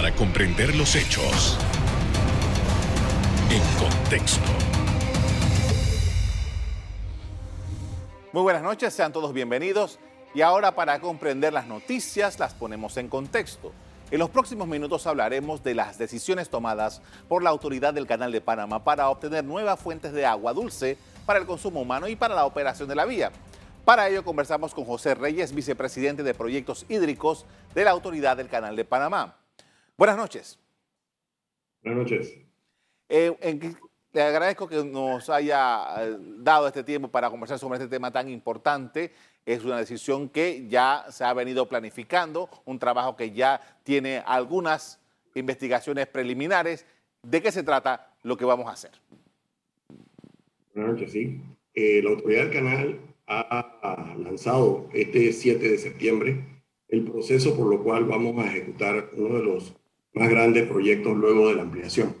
para comprender los hechos en contexto. Muy buenas noches, sean todos bienvenidos. Y ahora para comprender las noticias las ponemos en contexto. En los próximos minutos hablaremos de las decisiones tomadas por la autoridad del Canal de Panamá para obtener nuevas fuentes de agua dulce para el consumo humano y para la operación de la vía. Para ello conversamos con José Reyes, vicepresidente de Proyectos Hídricos de la Autoridad del Canal de Panamá. Buenas noches. Buenas noches. Eh, le agradezco que nos haya eh, dado este tiempo para conversar sobre este tema tan importante. Es una decisión que ya se ha venido planificando, un trabajo que ya tiene algunas investigaciones preliminares. ¿De qué se trata lo que vamos a hacer? Buenas noches, sí. Eh, la autoridad del canal ha lanzado este 7 de septiembre el proceso por lo cual vamos a ejecutar uno de los más grandes proyectos luego de la ampliación.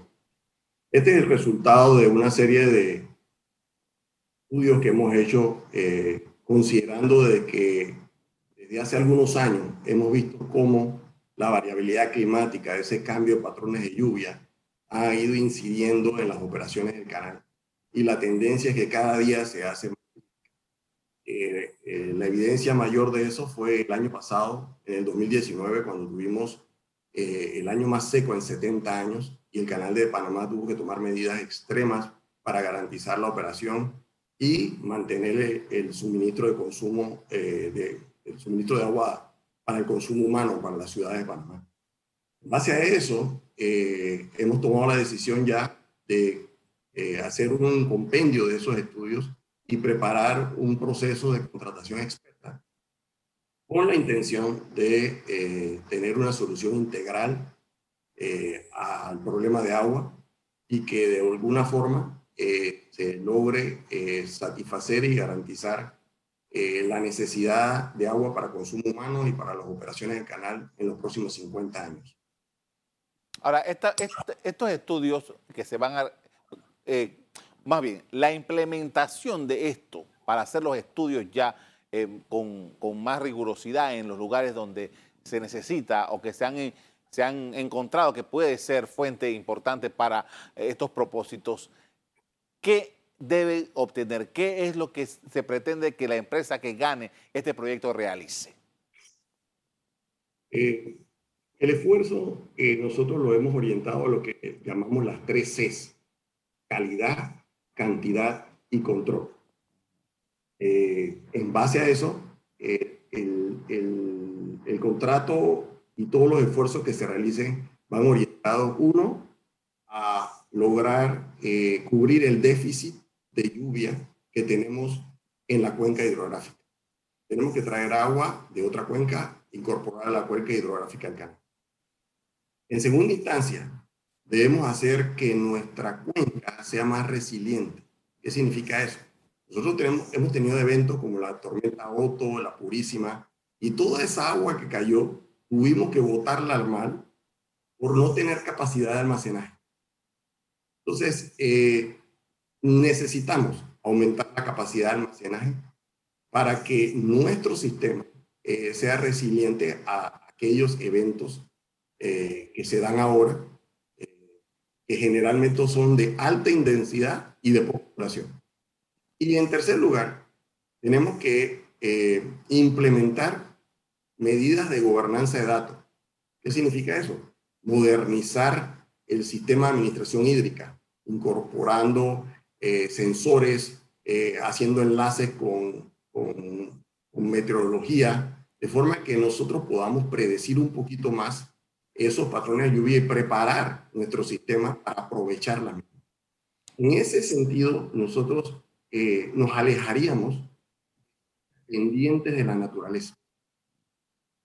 Este es el resultado de una serie de estudios que hemos hecho eh, considerando de que desde hace algunos años hemos visto cómo la variabilidad climática, ese cambio de patrones de lluvia, ha ido incidiendo en las operaciones del canal. Y la tendencia es que cada día se hace más eh, eh, la evidencia mayor de eso fue el año pasado, en el 2019, cuando tuvimos eh, el año más seco en 70 años y el canal de Panamá tuvo que tomar medidas extremas para garantizar la operación y mantener el, suministro de consumo, de, el suministro de agua para el consumo humano para las ciudades de Panamá. En base a eso, hemos tomado la decisión ya de hacer un compendio de esos estudios y preparar un proceso de contratación experta con la intención de eh, tener una solución integral eh, al problema de agua y que de alguna forma eh, se logre satisfacer y garantizar la necesidad de agua para consumo humano y para las operaciones del canal en los próximos 50 años. Ahora, estos estudios que se van a más bien, la implementación de esto para hacer los estudios ya eh, con, más rigurosidad en los lugares donde se necesita o que se han, eh, se han encontrado que puede ser fuente importante para eh, estos propósitos, ¿qué debe obtener? ¿Qué es lo que se pretende que la empresa que gane este proyecto realice? el esfuerzo nosotros lo hemos orientado a lo que llamamos las tres Cs, calidad, cantidad y control. Eh, en base a eso, eh, el, el, contrato y todos los esfuerzos que se realicen van orientados, uno, a lograr eh, cubrir el déficit de lluvia que tenemos en la cuenca hidrográfica. Tenemos que traer agua de otra cuenca, incorporar a la cuenca hidrográfica al canal. En segunda instancia, debemos hacer que nuestra cuenca sea más resiliente. ¿Qué significa eso? Nosotros tenemos, hemos tenido eventos como la tormenta Otto, la Purísima, y toda esa agua que cayó, tuvimos que botarla al mar por no tener capacidad de almacenaje. Entonces, eh, necesitamos aumentar la capacidad de almacenaje para que nuestro sistema eh, sea resiliente a aquellos eventos eh, que se dan ahora que generalmente son de alta intensidad y de población. Y en tercer lugar, tenemos que eh, implementar medidas de gobernanza de datos. ¿Qué significa eso? Modernizar el sistema de administración hídrica, incorporando eh, sensores, eh, haciendo enlaces con, con, con meteorología, de forma que nosotros podamos predecir un poquito más esos patrones de lluvia y preparar nuestro sistema para aprovecharla. En ese sentido, nosotros eh, nos alejaríamos pendientes de la naturaleza.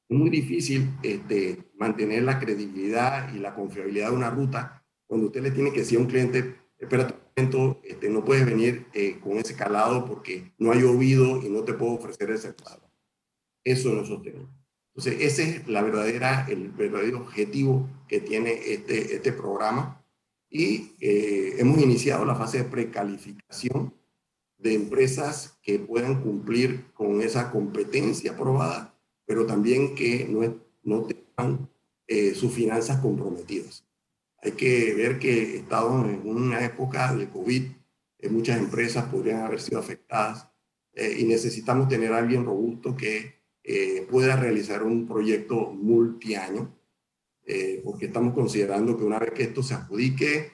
Es muy difícil este, mantener la credibilidad y la confiabilidad de una ruta cuando usted le tiene que decir a un cliente, espera un momento, este, no puedes venir eh, con ese calado porque no ha llovido y no te puedo ofrecer ese calado. Eso no es sostenible. Entonces, ese es la verdadera, el verdadero objetivo que tiene este, este programa. Y eh, hemos iniciado la fase de precalificación de empresas que puedan cumplir con esa competencia aprobada, pero también que no, no tengan eh, sus finanzas comprometidas. Hay que ver que estamos en una época de COVID, eh, muchas empresas podrían haber sido afectadas eh, y necesitamos tener alguien robusto que pueda realizar un proyecto multiaño, porque estamos considerando que una vez que esto se adjudique,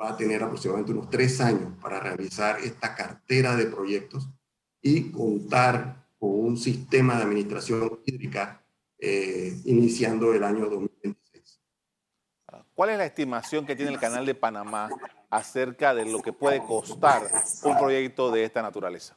va a tener aproximadamente unos tres años para realizar esta cartera de proyectos y contar con un sistema de administración hídrica eh, iniciando el año 2026. ¿Cuál es la estimación que tiene el Canal de Panamá acerca de lo que puede costar un proyecto de esta naturaleza?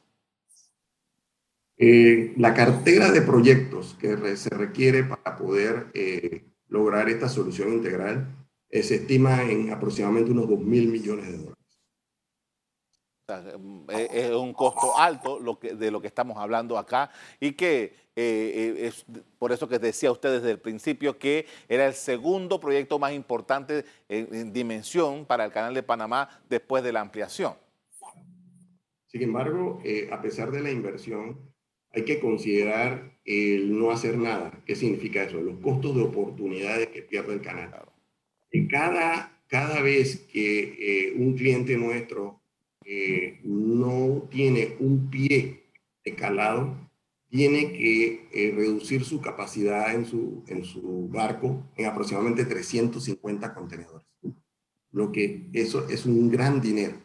Eh, la cartera de proyectos que se requiere para poder eh, lograr esta solución integral se estima en aproximadamente unos 2 mil millones de dólares. Es un costo alto lo que, de lo que estamos hablando acá y que eh, eh, es por eso que decía usted desde el principio que era el segundo proyecto más importante en, dimensión para el Canal de Panamá después de la ampliación. Sin embargo, eh, a pesar de la inversión, hay que considerar el no hacer nada. ¿Qué significa eso? Los costos de oportunidades que pierde el canal. Cada, cada vez que un cliente nuestro no tiene un pie de calado, tiene que eh, reducir su capacidad en su, en su barco en aproximadamente 350 contenedores. Lo que eso es un gran dinero.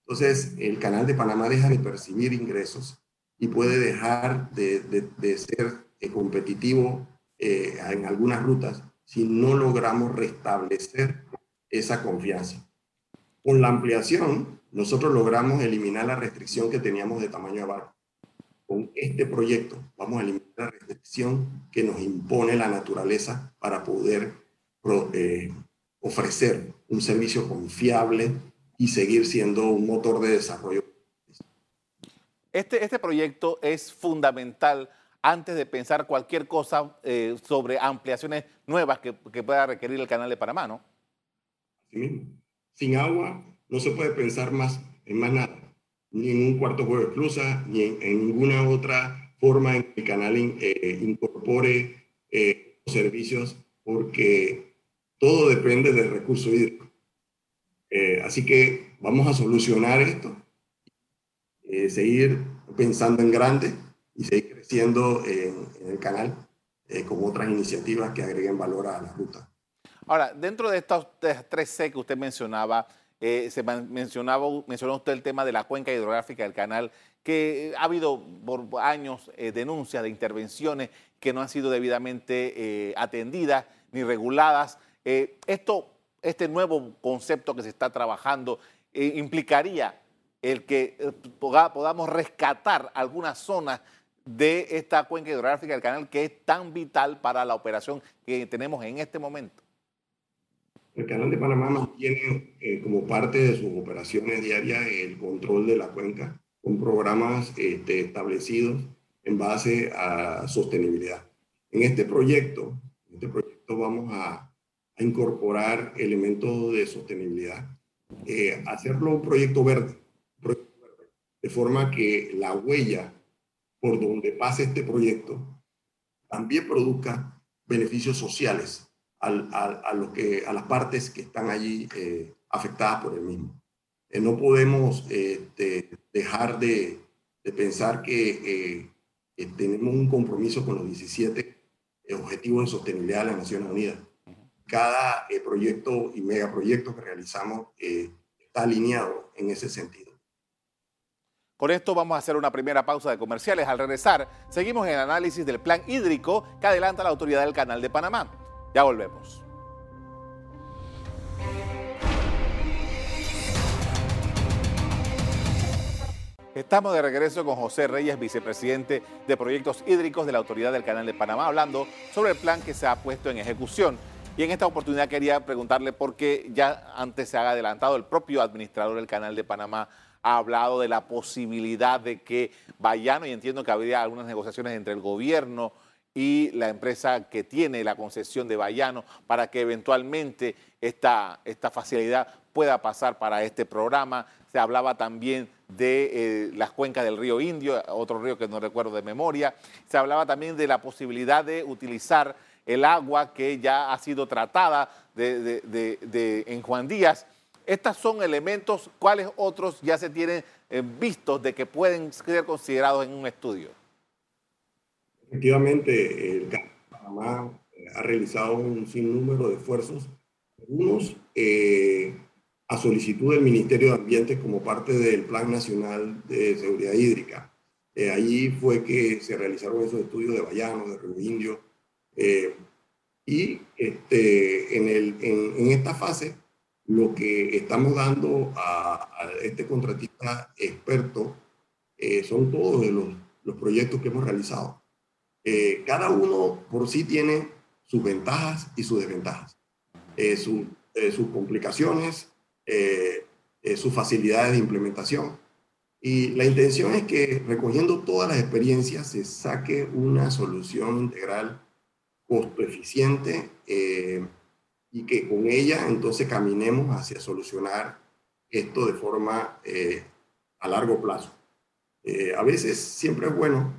Entonces, el canal de Panamá deja de percibir ingresos y puede dejar de, de, ser eh, competitivo eh, en algunas rutas si no logramos restablecer esa confianza. Con la ampliación, nosotros logramos eliminar la restricción que teníamos de tamaño de barco. Con este proyecto vamos a eliminar la restricción que nos impone la naturaleza para poder eh, ofrecer un servicio confiable y seguir siendo un motor de desarrollo. Este, este proyecto es fundamental antes de pensar cualquier cosa eh, sobre ampliaciones nuevas que, que, pueda requerir el canal de Panamá, ¿no? Sin agua no se puede pensar más en más nada, ni en un cuarto juego de cruza, ni en, ninguna otra forma en que el canal eh, incorpore eh, servicios, porque todo depende del recurso hídrico. Eh, así que vamos a solucionar esto, seguir pensando en grande y seguir en, el canal con otras iniciativas que agreguen valor a la ruta. Ahora, dentro de estos tres C que usted mencionaba, eh, se mencionaba, mencionó usted el tema de la cuenca hidrográfica del canal, que ha habido por años eh, denuncias de intervenciones que no han sido debidamente eh, atendidas ni reguladas. esto, este nuevo concepto que se está trabajando implicaría el que podamos rescatar algunas zonas de esta cuenca hidrográfica del canal que es tan vital para la operación que tenemos en este momento. El Canal de Panamá mantiene eh, como parte de sus operaciones diarias el control de la cuenca con programas este, establecidos en base a sostenibilidad. En este proyecto, en este proyecto vamos a, incorporar elementos de sostenibilidad, eh, hacerlo un proyecto verde, de forma que la huella por donde pase este proyecto también produzca beneficios sociales a, que, las partes que están allí eh, afectadas por el mismo. Eh, no podemos este, dejar de, pensar que eh, tenemos un compromiso con los 17 objetivos de sostenibilidad de las Naciones Unidas. Cada proyecto y megaproyecto que realizamos está alineado en ese sentido. Con esto vamos a hacer una primera pausa de comerciales. Al regresar, seguimos en el análisis del plan hídrico que adelanta la autoridad del Canal de Panamá. Ya volvemos. Estamos de regreso con José Reyes, vicepresidente de Proyectos Hídricos de la Autoridad del Canal de Panamá, hablando sobre el plan que se ha puesto en ejecución. Y en esta oportunidad quería preguntarle por qué ya antes se ha adelantado el propio administrador del Canal de Panamá ha hablado de la posibilidad de que Bayano, y entiendo que habría algunas negociaciones entre el gobierno y la empresa que tiene la concesión de Bayano para que eventualmente esta, esta facilidad pueda pasar para este programa. Se hablaba también de eh, las cuencas del río Indio, otro río que no recuerdo de memoria. Se hablaba también de la posibilidad de utilizar el agua que ya ha sido tratada de, en Juan Díaz. Estos son elementos, ¿cuáles otros ya se tienen eh, vistos de que pueden ser considerados en un estudio? Efectivamente, el Panamá ha realizado un sinnúmero de esfuerzos, algunos eh, a solicitud del Ministerio de Ambiente como parte del Plan Nacional de Seguridad Hídrica. Eh, allí fue que se realizaron esos estudios de Bayano, de Río Indio, eh, y este, en, el, en, esta fase lo que estamos dando a, este contratista experto son todos los, los proyectos que hemos realizado. cada uno por sí tiene sus ventajas y sus desventajas, eh, eh, sus complicaciones, eh, sus facilidades de implementación. Y la intención es que recogiendo todas las experiencias se saque una solución integral costo eficiente y que con ella entonces caminemos hacia solucionar esto de forma a largo plazo. a veces siempre es bueno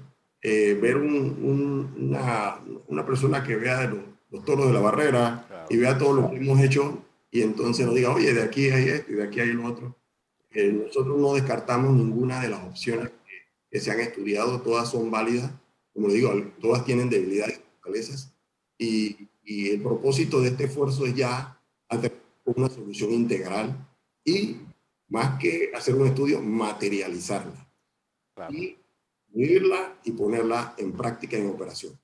eh, ver una, una, persona que vea los, toros de la barrera y vea todo lo que hemos hecho y entonces nos diga, oye, de aquí hay esto y de aquí hay lo otro. Eh, nosotros no descartamos ninguna de las opciones que, se han estudiado, todas son válidas, como digo, todas tienen debilidades y fortalezas y, y el propósito de este esfuerzo es ya hacer una solución integral y más que hacer un estudio, materializarla. Y vivirla y ponerla en práctica en operación.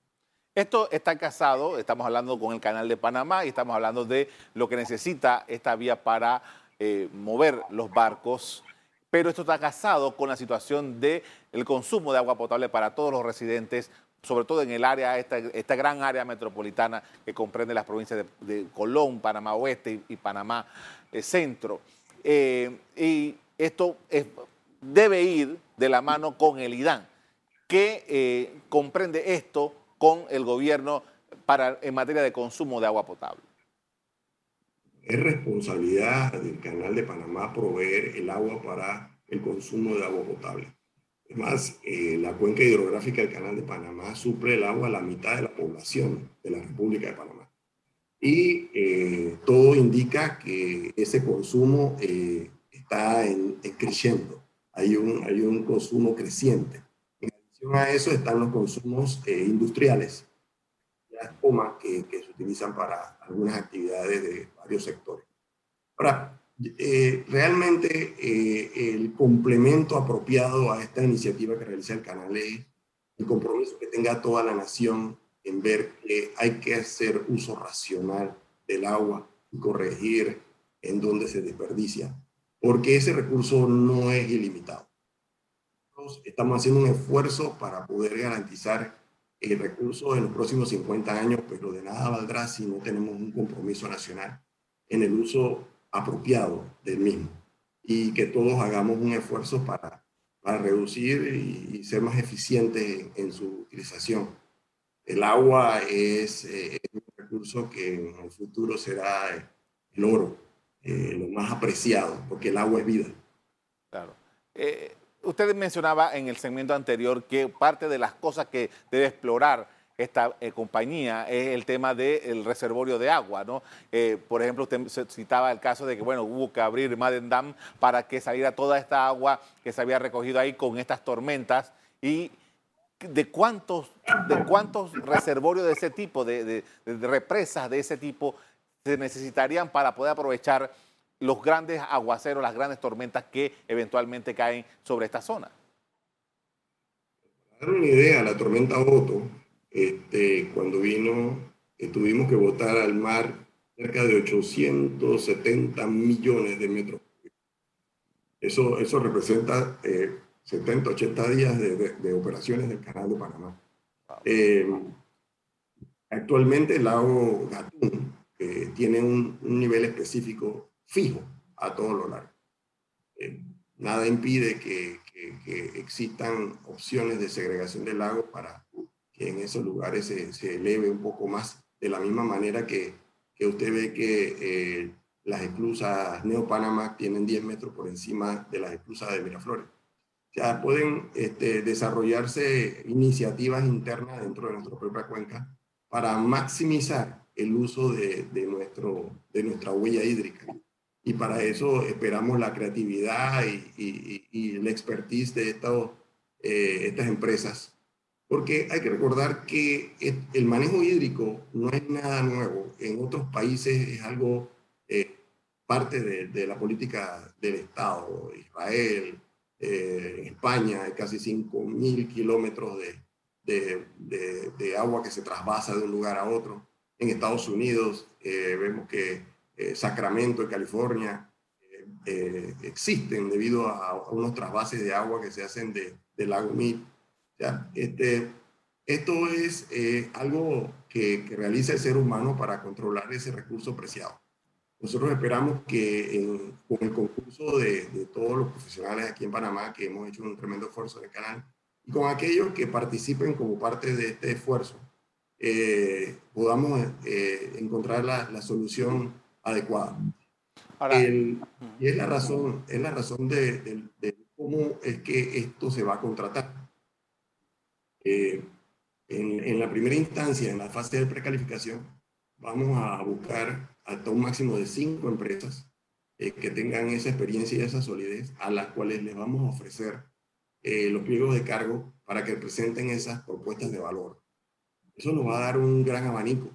Esto está casado, estamos hablando con el canal de Panamá y estamos hablando de lo que necesita esta vía para eh, mover los barcos, pero esto está casado con la situación del el consumo de agua potable para todos los residentes, sobre todo en el área, esta, esta gran área metropolitana que comprende las provincias de, Colón, Panamá Oeste y, Panamá eh, Centro. Eh, y esto debe ir de la mano con el IDAN que eh, comprende esto con el gobierno para, en materia de consumo de agua potable? Es responsabilidad del Canal de Panamá proveer el agua para el consumo de agua potable. Además, eh, la cuenca hidrográfica del Canal de Panamá suple el agua a la mitad de la población de la República de Panamá. Y eh, todo indica que ese consumo está en, creciendo. Hay un, hay un consumo creciente a eso están los consumos eh, industriales, las comas que, que, se utilizan para algunas actividades de varios sectores. Ahora, eh, realmente eh, el complemento apropiado a esta iniciativa que realiza el canal es el compromiso que tenga toda la nación en ver que hay que hacer uso racional del agua y corregir en dónde se desperdicia, porque ese recurso no es ilimitado. Estamos haciendo un esfuerzo para poder garantizar el recurso en los próximos 50 años, pero de nada valdrá si no tenemos un compromiso nacional en el uso apropiado del mismo y que todos hagamos un esfuerzo para, para reducir y, ser más eficientes en, su utilización. El agua es, eh, un recurso que en el futuro será el oro, eh, lo más apreciado, porque el agua es vida. Claro. Eh, Usted mencionaba en el segmento anterior que parte de las cosas que debe explorar esta eh, compañía es el tema del reservorio de agua, ¿no? Eh, por ejemplo, usted citaba el caso de que, bueno, hubo que abrir Madden Dam para que saliera toda esta agua que se había recogido ahí con estas tormentas y de cuántos, de cuántos reservorios de ese tipo, de represas de ese tipo se necesitarían para poder aprovechar los grandes aguaceros, las grandes tormentas que eventualmente caen sobre esta zona. Para dar una idea, la tormenta Otto, este, cuando vino, tuvimos que botar al mar cerca de 870 millones de metros. Eso, eso representa 70, eh, 80 días de, operaciones del canal de Panamá. Eh, actualmente el lago Gatún tiene un, un nivel específico fijo a todo lo largo. Eh, nada impide que, existan opciones de segregación del lago para que en esos lugares se, eleve un poco más, de la misma manera que, usted ve que eh, las esclusas Neopanamá tienen 10 metros por encima de las esclusas de Miraflores. O sea, pueden este, desarrollarse iniciativas internas dentro de nuestra propia cuenca para maximizar el uso de, de, nuestro, de nuestra huella hídrica. Y para eso esperamos la creatividad y, y, y el expertise de estos, eh, estas empresas. Porque hay que recordar que el manejo hídrico no es nada nuevo. En otros países es algo eh, parte de, de, la política del Estado. Israel, eh, España, hay casi 5.000 kilómetros de, de, de, agua que se trasvasa de un lugar a otro. En Estados Unidos eh, vemos que eh, Sacramento, en California, eh, existen debido a, unos trasvases de agua que se hacen de, lago Mead. Este, esto es algo que, que, realiza el ser humano para controlar ese recurso preciado. Nosotros esperamos que con el concurso de, de, todos los profesionales aquí en Panamá, que hemos hecho un tremendo esfuerzo en el canal, y con aquellos que participen como parte de este esfuerzo, eh, podamos eh, encontrar la, la, solución adecuada. y es la razón, es la razón de, de, de, cómo es que esto se va a contratar. Eh, en, en, la primera instancia, en la fase de precalificación, vamos a buscar hasta un máximo de cinco empresas eh, que tengan esa experiencia y esa solidez, a las cuales les vamos a ofrecer eh, los pliegos de cargo para que presenten esas propuestas de valor. Eso nos va a dar un gran abanico.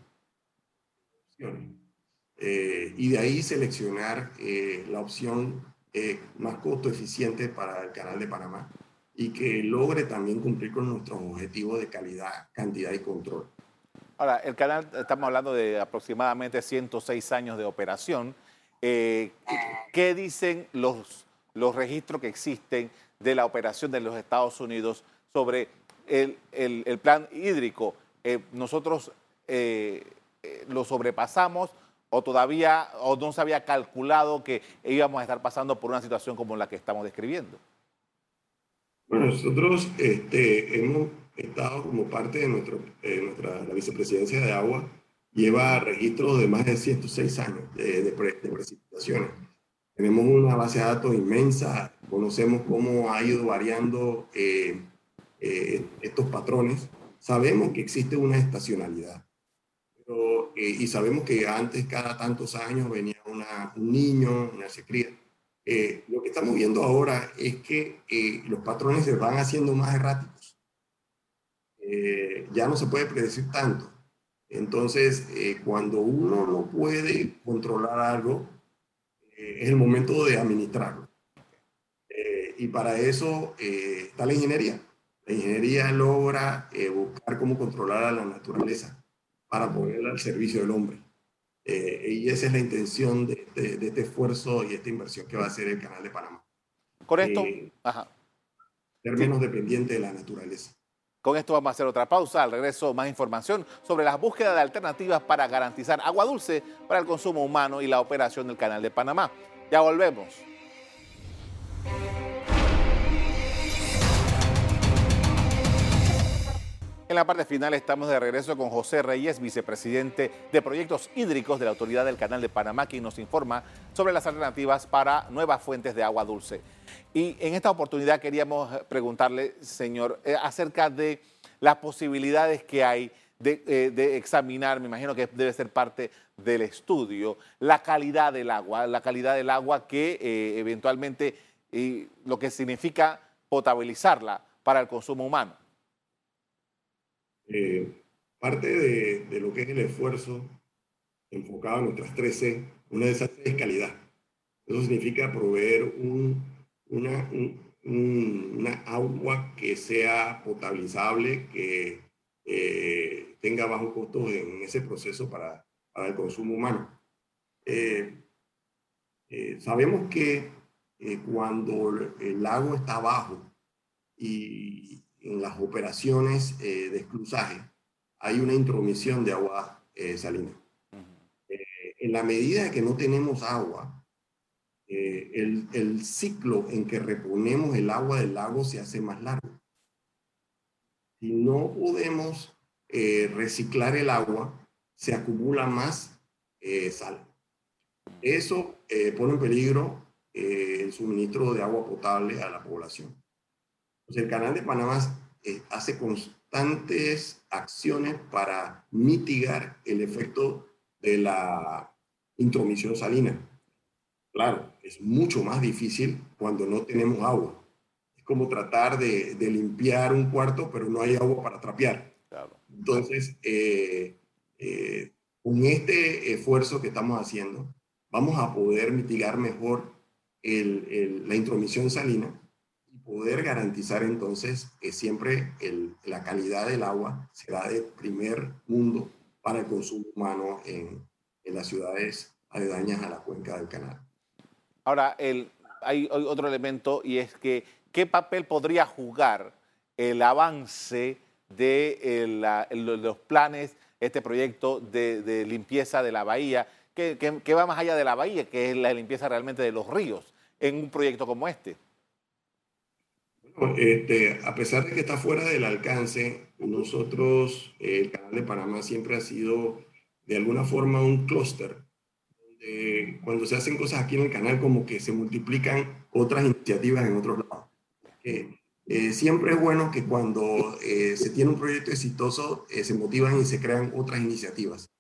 Eh, y de ahí seleccionar eh, la opción eh, más costo eficiente para el canal de Panamá y que logre también cumplir con nuestros objetivos de calidad, cantidad y control. Ahora, el canal, estamos hablando de aproximadamente 106 años de operación. Eh, ¿Qué dicen los, los registros que existen de la operación de los Estados Unidos sobre el, el, plan hídrico? Eh, ¿Nosotros eh, lo sobrepasamos o todavía o no se había calculado que íbamos a estar pasando por una situación como la que estamos describiendo? Bueno, nosotros este, hemos estado como parte de nuestro, eh, nuestra la vicepresidencia de agua, lleva registros de más de 106 años de, de, pre, de, precipitaciones. Tenemos una base de datos inmensa, conocemos cómo ha ido variando eh, eh, estos patrones, sabemos que existe una estacionalidad. Pero, eh, y sabemos que antes, cada tantos años, venía una, un niño, una secría. Eh, lo que estamos viendo ahora es que eh, los patrones se van haciendo más erráticos. ya no se puede predecir tanto. Entonces, cuando uno no puede controlar algo, es el momento de administrarlo. y para eso está la ingeniería. La ingeniería logra buscar cómo controlar a la naturaleza para ponerla al servicio del hombre. Eh, y esa es la intención de, de, de, este esfuerzo y esta inversión que va a hacer el Canal de Panamá. Con esto, eh, ajá. ser menos dependiente de la naturaleza. Con esto vamos a hacer otra pausa. Al regreso, más información sobre las búsquedas de alternativas para garantizar agua dulce para el consumo humano y la operación del Canal de Panamá. Ya volvemos. En la parte final estamos de regreso con José Reyes, vicepresidente de Proyectos Hídricos de la Autoridad del Canal de Panamá, quien nos informa sobre las alternativas para nuevas fuentes de agua dulce. Y en esta oportunidad queríamos preguntarle, señor, eh, acerca de las posibilidades que hay de, eh, de, examinar, me imagino que debe ser parte del estudio, la calidad del agua, la calidad del agua que eh, eventualmente, lo que significa potabilizarla para el consumo humano. Eh, parte de, lo que es el esfuerzo enfocado en nuestras 13, una de esas es calidad. Eso significa proveer un, una, un, un, una agua que sea potabilizable, que eh, tenga bajo costo en ese proceso para, para el consumo humano. Eh, sabemos que cuando el lago está bajo y, en las operaciones eh, de esclusaje hay una intromisión de agua eh, salina. Uh -huh. eh, en la medida que no tenemos agua, eh, el, el, ciclo en que reponemos el agua del lago se hace más largo. Si no podemos eh, reciclar el agua, se acumula más sal. Eso pone en peligro el suministro de agua potable a la población. Pues el canal de Panamá eh, hace bastantes acciones para mitigar el efecto de la intromisión salina. Claro, es mucho más difícil cuando no tenemos agua. Es como tratar de, limpiar un cuarto, pero no hay agua para trapear. Entonces, eh, eh, con este esfuerzo que estamos haciendo, vamos a poder mitigar mejor la intromisión salina poder garantizar entonces que siempre la calidad del agua será de primer mundo para el consumo humano en, en las ciudades aledañas a la cuenca del canal. Ahora, el, hay otro elemento y es que qué papel podría jugar el avance de los planes, este proyecto de, limpieza de la bahía, que, que, va más allá de la bahía, que es la limpieza realmente de los ríos, en un proyecto como este. Este, a pesar de que está fuera del alcance, nosotros, el Canal de Panamá siempre ha sido de alguna forma un clúster, donde cuando se hacen cosas aquí en el canal como que se multiplican otras iniciativas en otros lados. Eh, siempre es bueno que cuando eh, se tiene un proyecto exitoso eh, se motivan y se crean otras iniciativas.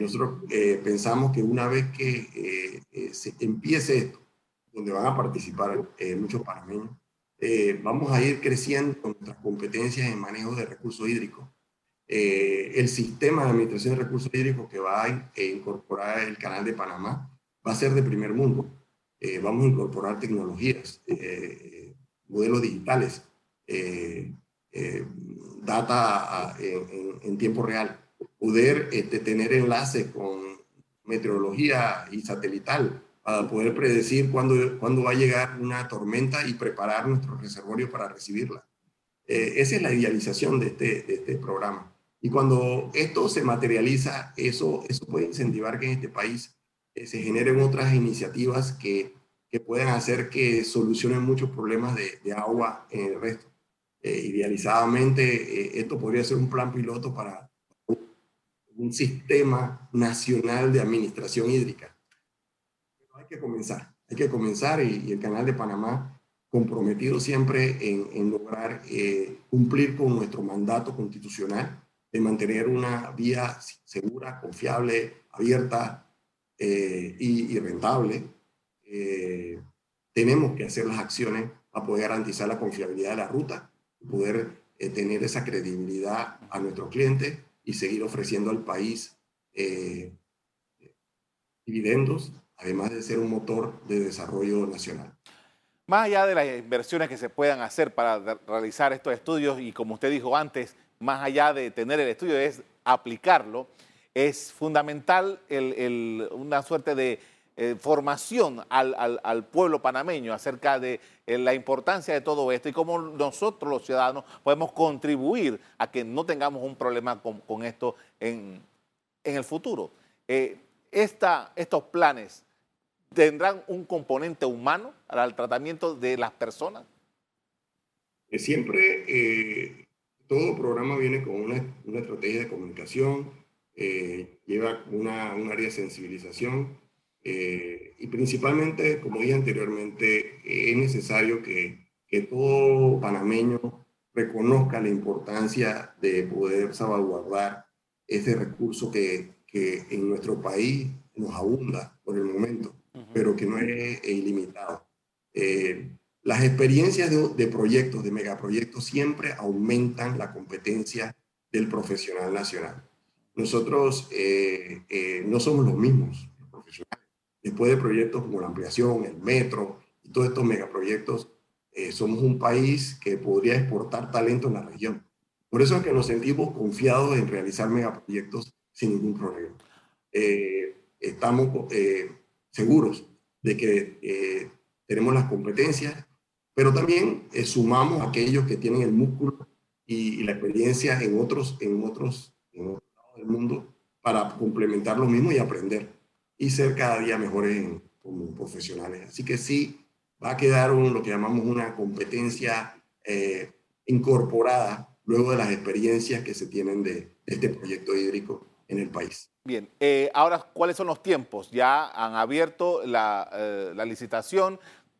nosotros pensamos que una vez que se empiece esto, donde van a participar muchos panameños, vamos a ir creciendo con nuestras competencias en manejo de recursos hídricos. el sistema de administración de recursos hídricos que va a incorporar el canal de Panamá va a ser de primer mundo. vamos a incorporar tecnologías modelos digitales, eh, eh, data en, tiempo real, poder este, tener enlaces con meteorología y satelital para poder predecir cuándo, cuándo va a llegar una tormenta y preparar nuestro reservorio para recibirla. Eh, esa es la idealización de este, de este programa. Y cuando esto se materializa, eso, eso puede incentivar que en este país se generen otras iniciativas que que pueden hacer que solucionen muchos problemas de, agua en el resto. Eh, idealizadamente, eh, esto podría ser un plan piloto para un sistema nacional de administración hídrica. Hay que comenzar, hay que comenzar y, el Canal de Panamá comprometido siempre en, lograr eh, cumplir con nuestro mandato constitucional de mantener una vía segura, confiable, abierta y, y rentable. Eh, tenemos que hacer las acciones para poder garantizar la confiabilidad de la ruta, poder eh, tener esa credibilidad a nuestros clientes y seguir ofreciendo al país eh, dividendos, además de ser un motor de desarrollo nacional. Más allá de las inversiones que se puedan hacer para realizar estos estudios y como usted dijo antes, más allá de tener el estudio es aplicarlo, es fundamental una suerte de eh, formación al, pueblo panameño acerca de eh, la importancia de todo esto y cómo nosotros los ciudadanos podemos contribuir a que no tengamos un problema con, esto en, el futuro. Eh, estos planes tendrán un componente humano el tratamiento de las personas. Siempre todo programa viene con una, estrategia de comunicación, lleva una, un área de sensibilización eh, y principalmente, como dije anteriormente, es necesario que, que, todo panameño reconozca la importancia de poder salvaguardar ese recurso que, que en nuestro país nos abunda por el momento, pero que no es, ilimitado. Eh, las experiencias de, de, proyectos, de megaproyectos, siempre aumentan la competencia del profesional nacional. Nosotros eh, no somos los mismos, los profesionales Después de proyectos como la ampliación, el metro y todos estos megaproyectos, eh, somos un país que podría exportar talento en la región. Por eso es que nos sentimos confiados en realizar megaproyectos sin ningún problema. Eh, estamos eh, seguros de que tenemos las competencias, pero también sumamos a aquellos que tienen el músculo y, la experiencia en otros, en otros, en otros lados del mundo para complementar lo mismo y aprender y ser cada día mejores como profesionales. Así que sí, va a quedar un, lo que llamamos una competencia eh, incorporada luego de las experiencias que se tienen de, este proyecto hídrico en el país. Bien, eh, ahora, ¿cuáles son los tiempos? Ya han abierto la, eh, la licitación.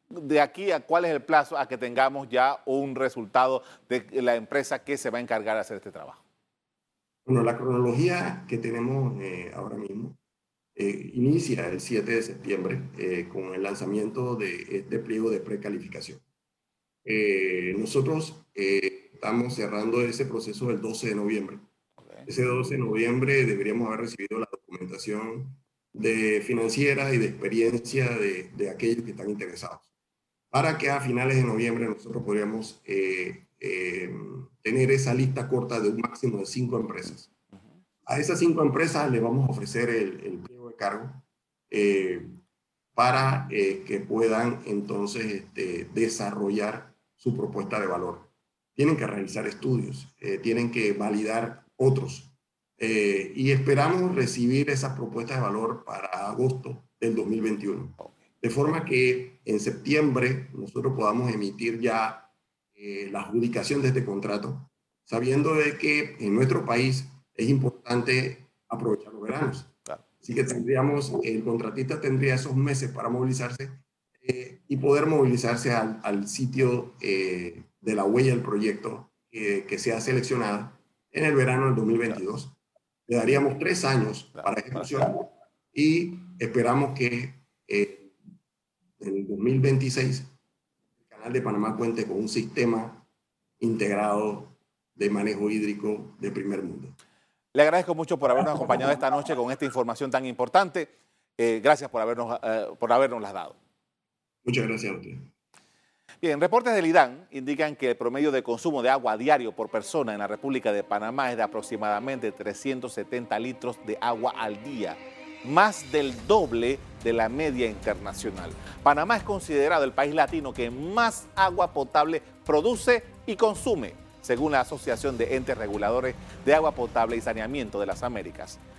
de aquí a cuál es el plazo a que tengamos ya un resultado de la empresa que se va a encargar de hacer este trabajo? Bueno, la cronología que tenemos eh, ahora mismo eh, inicia el 7 de septiembre con el lanzamiento de este pliego de precalificación. nosotros estamos cerrando ese proceso el 12 de noviembre. Ese 12 de noviembre deberíamos haber recibido la documentación de financiera y de experiencia de, de aquellos que están interesados para que a finales de noviembre nosotros podríamos eh, eh, tener esa lista corta de un máximo de cinco empresas. A esas cinco empresas le vamos a ofrecer el, el pliego de cargo eh, para que puedan entonces este, desarrollar su propuesta de valor. Tienen que realizar estudios, tienen que validar otros. y esperamos recibir esas propuestas de valor para agosto del 2021 de forma que en septiembre nosotros podamos emitir ya eh, la adjudicación de este contrato, sabiendo de que en nuestro país es importante aprovechar los veranos. Así que tendríamos, el contratista tendría esos meses para movilizarse eh, y poder movilizarse al, sitio eh, de la huella del proyecto que sea seleccionada en el verano del 2022. Le daríamos tres años para ejecución y esperamos que en el 2026 el Canal de Panamá cuente con un sistema integrado de manejo hídrico de primer mundo. Le agradezco mucho por habernos acompañado esta noche con esta información tan importante. Eh, gracias por habernos, eh, por habernos las dado. Muchas gracias a usted. Bien, reportes del IDAN indican que el promedio de consumo de agua diario por persona en la República de Panamá es de aproximadamente 370 litros de agua al día más del doble de la media internacional. Panamá es considerado el país latino que más agua potable produce y consume, según la Asociación de Entes Reguladores de Agua Potable y Saneamiento de las Américas.